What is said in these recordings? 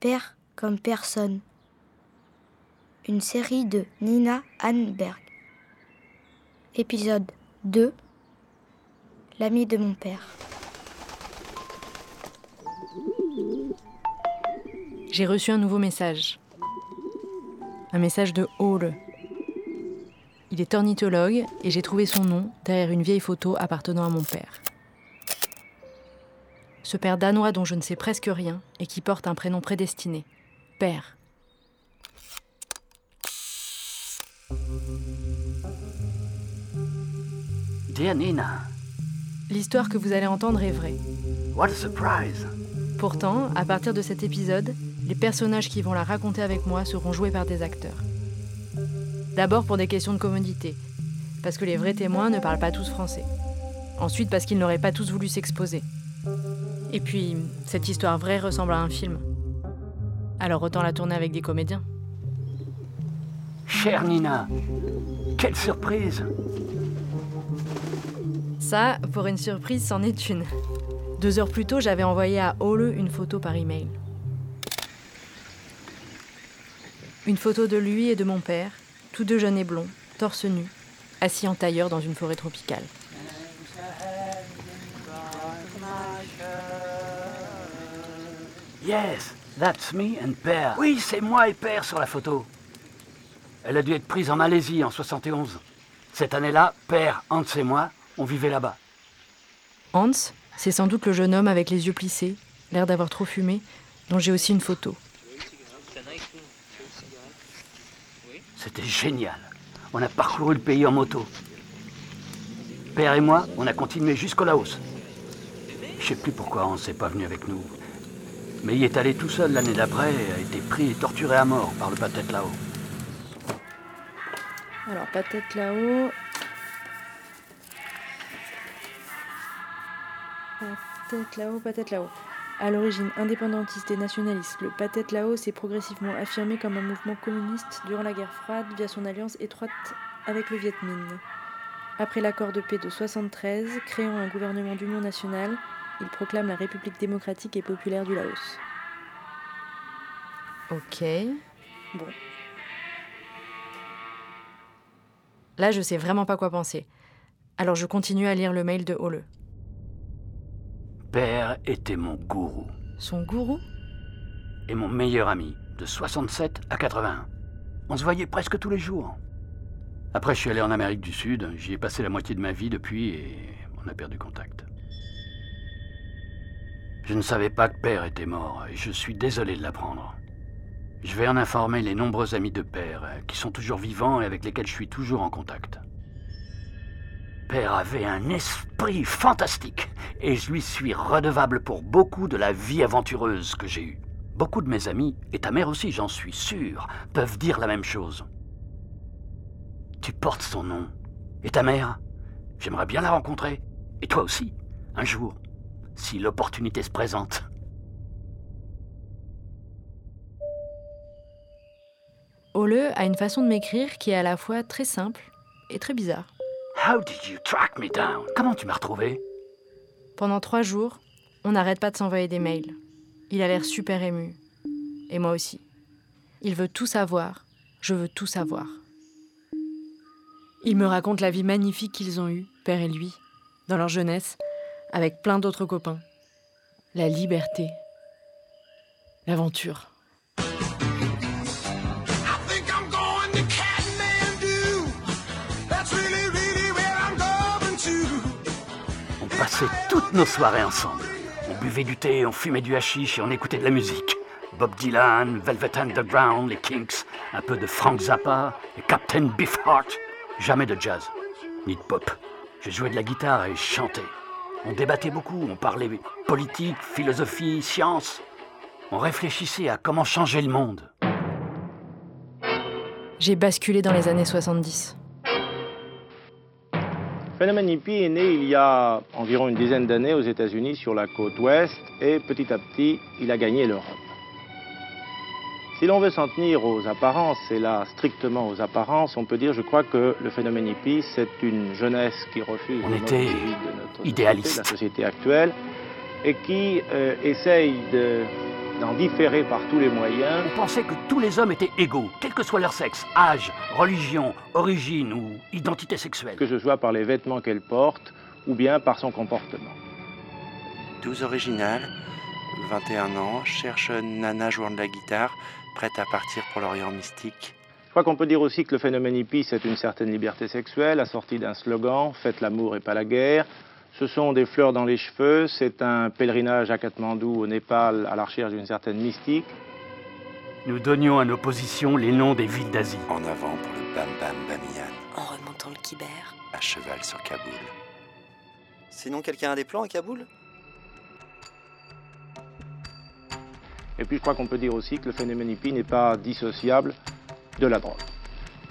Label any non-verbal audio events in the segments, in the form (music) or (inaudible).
Père comme personne. Une série de Nina Hanberg. Épisode 2 L'ami de mon père. J'ai reçu un nouveau message. Un message de Hall. Il est ornithologue et j'ai trouvé son nom derrière une vieille photo appartenant à mon père. Ce père danois dont je ne sais presque rien et qui porte un prénom prédestiné. Père. Dear Nina, L'histoire que vous allez entendre est vraie. what a surprise! Pourtant, à partir de cet épisode, les personnages qui vont la raconter avec moi seront joués par des acteurs. D'abord pour des questions de commodité, parce que les vrais témoins ne parlent pas tous français. Ensuite parce qu'ils n'auraient pas tous voulu s'exposer. Et puis, cette histoire vraie ressemble à un film. Alors autant la tourner avec des comédiens. Chère Nina, quelle surprise! Ça, pour une surprise, c'en est une. Deux heures plus tôt, j'avais envoyé à Ole une photo par email. Une photo de lui et de mon père, tous deux jeunes et blonds, torse nu, assis en tailleur dans une forêt tropicale. Yes, that's me and Père. Oui, c'est moi et Père sur la photo. Elle a dû être prise en Malaisie en 71. Cette année-là, Père, Hans et moi, on vivait là-bas. Hans, c'est sans doute le jeune homme avec les yeux plissés, l'air d'avoir trop fumé, dont j'ai aussi une photo. C'était génial. On a parcouru le pays en moto. Père et moi, on a continué jusqu'au Laos. Je sais plus pourquoi Hans n'est pas venu avec nous. Mais il est allé tout seul l'année d'après a été pris et torturé à mort par le patette là-haut. Alors, peut-être là-haut. Peut-être là-haut, peut-être là-haut. À l'origine indépendantiste et nationaliste, le Pathet Lao s'est progressivement affirmé comme un mouvement communiste durant la guerre froide via son alliance étroite avec le Viet Minh. Après l'accord de paix de 73, créant un gouvernement d'union nationale, il proclame la République démocratique et populaire du Laos. Ok. Bon. Là, je sais vraiment pas quoi penser. Alors je continue à lire le mail de Ole. Père était mon gourou Son gourou? Et mon meilleur ami, de 67 à 81. On se voyait presque tous les jours. Après, je suis allé en Amérique du Sud, j'y ai passé la moitié de ma vie depuis et on a perdu contact. Je ne savais pas que Père était mort et je suis désolé de l'apprendre. Je vais en informer les nombreux amis de Père qui sont toujours vivants et avec lesquels je suis toujours en contact. Père avait un esprit fantastique et je lui suis redevable pour beaucoup de la vie aventureuse que j'ai eue. Beaucoup de mes amis, et ta mère aussi, j'en suis sûr, peuvent dire la même chose. Tu portes son nom. Et ta mère? J'aimerais bien la rencontrer. Et toi aussi, un jour, si l'opportunité se présente. Ole a une façon de m'écrire qui est à la fois très simple et très bizarre. How did you track me down? Comment tu m'as retrouvé? Pendant trois jours, on n'arrête pas de s'envoyer des mails. Il a l'air super ému. Et moi aussi. Il veut tout savoir. Je veux tout savoir. Il me raconte la vie magnifique qu'ils ont eue, père et lui, dans leur jeunesse, avec plein d'autres copains. La liberté. L'aventure. I think I'm going to Kathmandu. That's really, really where I'm going to. On passait toutes nos soirées ensemble. On buvait du thé, on fumait du hashish et on écoutait de la musique. Bob Dylan, Velvet Underground, les Kinks, un peu de Frank Zappa et Captain Beefheart. Jamais de jazz, ni de pop. Je jouais de la guitare et je chantais. On débattait beaucoup, on parlait politique, philosophie, science. On réfléchissait à comment changer le monde. J'ai basculé dans les années 70. Phénomène hippie est né il y a environ une dizaine d'années aux États-Unis sur la côte ouest et petit à petit il a gagné l'Europe. Si l'on veut s'en tenir aux apparences, et là strictement aux apparences, on peut dire, je crois, que le phénomène hippie, c'est une jeunesse qui refuse On le était de vie de notre idéalistes. société, la société actuelle, et qui euh, essaye de d'en différer par tous les moyens. On pensait que tous les hommes étaient égaux, quel que soit leur sexe, âge, religion, origine ou identité sexuelle. que ce soit par les vêtements qu'elle porte ou bien par son comportement. 12 originales, 21 ans, cherche Nana jouant de la guitare, prête à partir pour l'Orient mystique. Je crois qu'on peut dire aussi que le phénomène hippie, c'est une certaine liberté sexuelle, assortie d'un slogan Faites l'amour et pas la guerre. Ce sont des fleurs dans les cheveux, c'est un pèlerinage à Katmandou, au Népal, à la recherche d'une certaine mystique. Nous donnions à nos positions les noms des villes d'Asie. En avant pour le Bam Bam Bamiyan, En remontant le Kiber. à cheval sur Kaboul. Sinon, quelqu'un a des plans à Kaboul? Et puis je crois qu'on peut dire aussi que le phénomène hippie n'est pas dissociable de la drogue.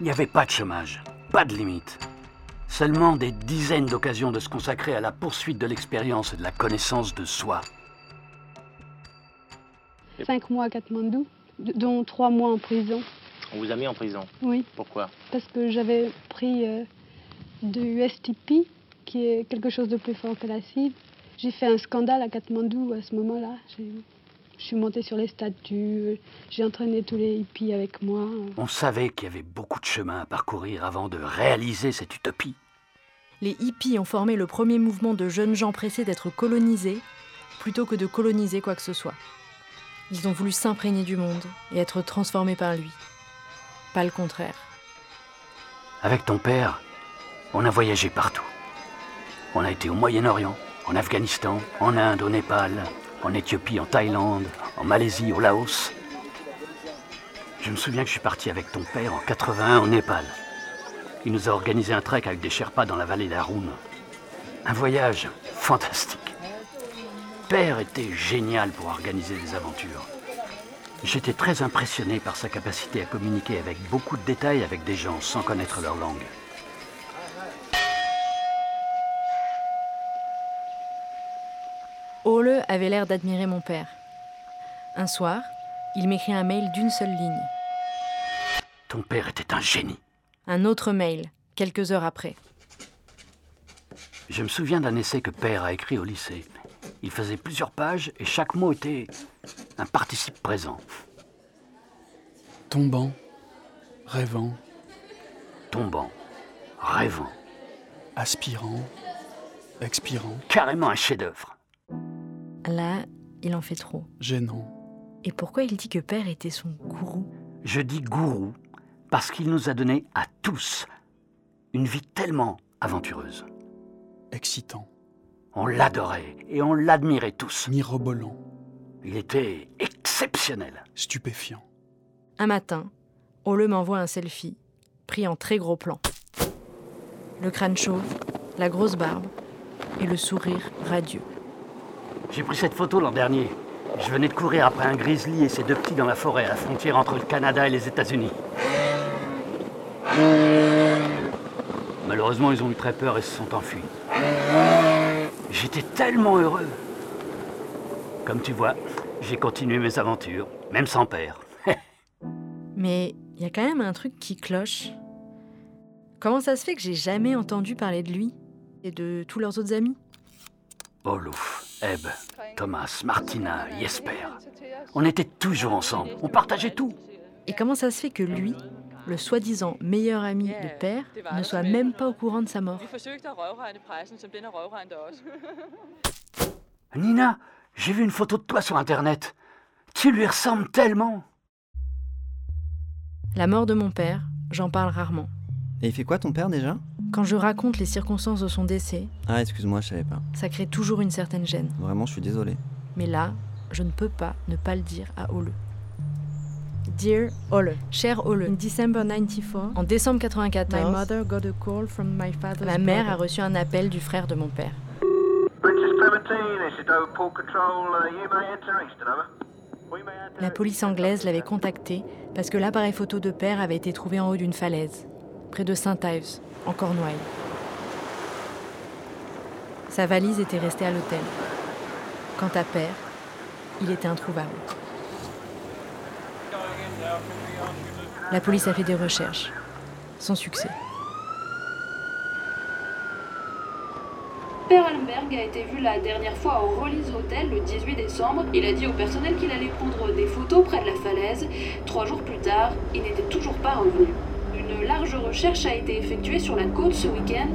Il n'y avait pas de chômage, pas de limite. Seulement des dizaines d'occasions de se consacrer à la poursuite de l'expérience et de la connaissance de soi. Cinq mois à Katmandou, dont trois mois en prison. On vous a mis en prison. Oui, Pourquoi? Parce que j'avais pris euh, du STP, qui est quelque chose de plus fort que l'acide. J'ai fait un scandale à Katmandou à ce moment-là. Je suis montée sur les statues, j'ai entraîné tous les hippies avec moi. On savait qu'il y avait beaucoup de chemin à parcourir avant de réaliser cette utopie. Les hippies ont formé le premier mouvement de jeunes gens pressés d'être colonisés plutôt que de coloniser quoi que ce soit. Ils ont voulu s'imprégner du monde et être transformés par lui. Pas le contraire. Avec ton père, on a voyagé partout. On a été au Moyen-Orient, en Afghanistan, en Inde, au Népal, en Éthiopie, en Thaïlande, en Malaisie, au Laos. Je me souviens que je suis parti avec ton père en 81 au Népal. Il nous a organisé un trek avec des Sherpas dans la vallée d'Arun. Un voyage fantastique. Père était génial pour organiser des aventures. J'étais très impressionné par sa capacité à communiquer avec beaucoup de détails avec des gens sans connaître leur langue. Ole avait l'air d'admirer mon père. Un soir, il m'écrit un mail d'une seule ligne. Ton père était un génie. Un autre mail, quelques heures après. Je me souviens d'un essai que Père a écrit au lycée. Il faisait plusieurs pages et chaque mot était un participe présent. Tombant, rêvant, Tombant, rêvant, aspirant, expirant, carrément un chef-d'œuvre. Là, il en fait trop. gênant, Et pourquoi il dit que père était son gourou? Je dis gourou parce qu'il nous a donné à tous une vie tellement aventureuse. excitant, On l'adorait et on l'admirait tous. mirobolant, Il était exceptionnel. stupéfiant. Un matin, Ole m'envoie un selfie, pris en très gros plan. Le crâne chauve, la grosse barbe et le sourire radieux. J'ai pris cette photo l'an dernier. Je venais de courir après un grizzly et ses deux petits dans la forêt à la frontière entre le Canada et les États-Unis. Malheureusement, ils ont eu très peur et se sont enfuis. J'étais tellement heureux. Comme tu vois, j'ai continué mes aventures, même sans père. (laughs) Mais il y a quand même un truc qui cloche. Comment ça se fait que j'ai jamais entendu parler de lui et de tous leurs autres amis? Olouf, Eb, Thomas, Martina, Jesper. On était toujours ensemble, on partageait tout. Et comment ça se fait que lui, le soi-disant meilleur ami de père, ne soit même pas au courant de sa mort (laughs) Nina, j'ai vu une photo de toi sur Internet. Tu lui ressembles tellement. La mort de mon père, j'en parle rarement. Et il fait quoi ton père déjà? Quand je raconte les circonstances de son décès, Ah, excuse-moi, je savais pas. ça crée toujours une certaine gêne. Vraiment, je suis désolé. Mais là, je ne peux pas ne pas le dire à Ole. Dear Ole, cher Ole, in December 94, en décembre 94, my mother got a call from my father's Ma mère a reçu un appel du frère de mon père. La police anglaise l'avait contacté parce que l'appareil photo de père avait été trouvé en haut d'une falaise, près de Saint-Ives, en Cornouailles. Sa valise était restée à l'hôtel. Quant à père, il était introuvable. La police a fait des recherches, sans succès. Père Allenberg a été vu la dernière fois au Rollis Hotel le 18 décembre. Il a dit au personnel qu'il allait prendre des photos près de la falaise. Trois jours plus tard, il n'était toujours pas revenu. Une large recherche a été effectuée sur la côte ce week-end.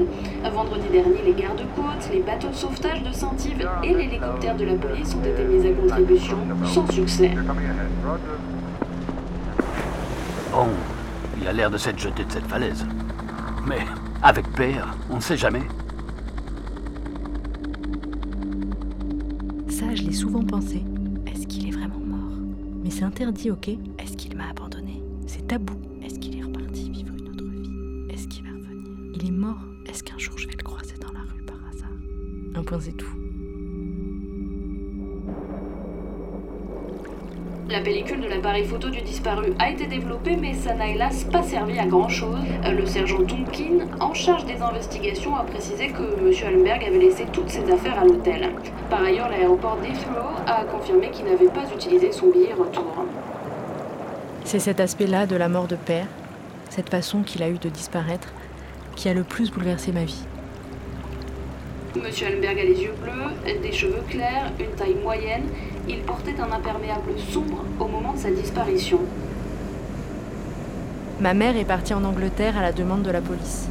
Vendredi dernier, les gardes-côtes, les bateaux de sauvetage de Saint-Yves et l'hélicoptère de la police ont été mis à contribution, sans succès. Bon, il a l'air de s'être jeté de cette falaise. Mais avec Père, on ne sait jamais. Ça, je l'ai souvent pensé. Est-ce qu'il est vraiment mort? Mais c'est interdit, ok? Est-ce qu'il m'a abandonné? C'est tabou. Est-ce qu'il est Il est mort Est-ce qu'un jour je vais le croiser dans la rue par hasard? Un point, c'est tout. La pellicule de l'appareil photo du disparu a été développée, mais ça n'a hélas pas servi à grand chose. Le sergent Tonkin, en charge des investigations, a précisé que M. Allenberg avait laissé toutes ses affaires à l'hôtel. Par ailleurs, l'aéroport d'Heathrow a confirmé qu'il n'avait pas utilisé son billet retour. C'est cet aspect-là de la mort de père, cette façon qu'il a eu de disparaître, qui a le plus bouleversé ma vie. Monsieur Allenberg a les yeux bleus, des cheveux clairs, une taille moyenne. Il portait un imperméable sombre au moment de sa disparition. Ma mère est partie en Angleterre à la demande de la police.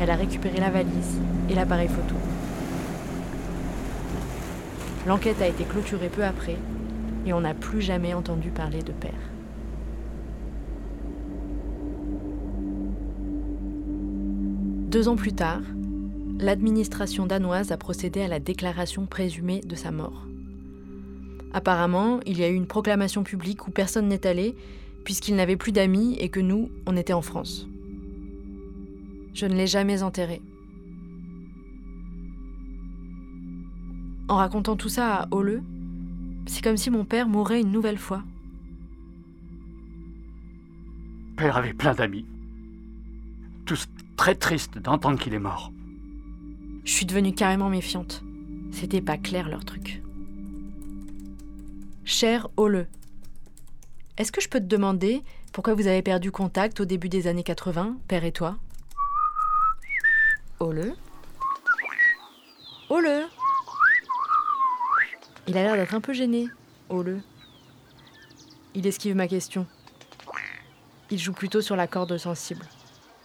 Elle a récupéré la valise et l'appareil photo. L'enquête a été clôturée peu après et on n'a plus jamais entendu parler de père. Deux ans plus tard, l'administration danoise a procédé à la déclaration présumée de sa mort. Apparemment, il y a eu une proclamation publique où personne n'est allé, puisqu'il n'avait plus d'amis et que nous, on était en France. Je ne l'ai jamais enterré. En racontant tout ça à Ole, c'est comme si mon père mourait une nouvelle fois. Père avait plein d'amis. Tous très tristes d'entendre qu'il est mort. Je suis devenue carrément méfiante. C'était pas clair leur truc. Cher Ole, est-ce que je peux te demander pourquoi vous avez perdu contact au début des années 80, père et toi? Ole? Ole? Il a l'air d'être un peu gêné, Ole. Il esquive ma question. Il joue plutôt sur la corde sensible.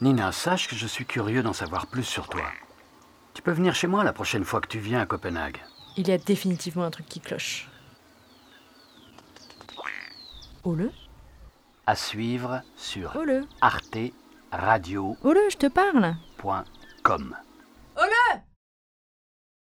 Nina, sache que je suis curieux d'en savoir plus sur toi. Tu peux venir chez moi la prochaine fois que tu viens à Copenhague. Il y a définitivement un truc qui cloche. Ole À suivre sur Ole arte radio Ole, je te parle point com.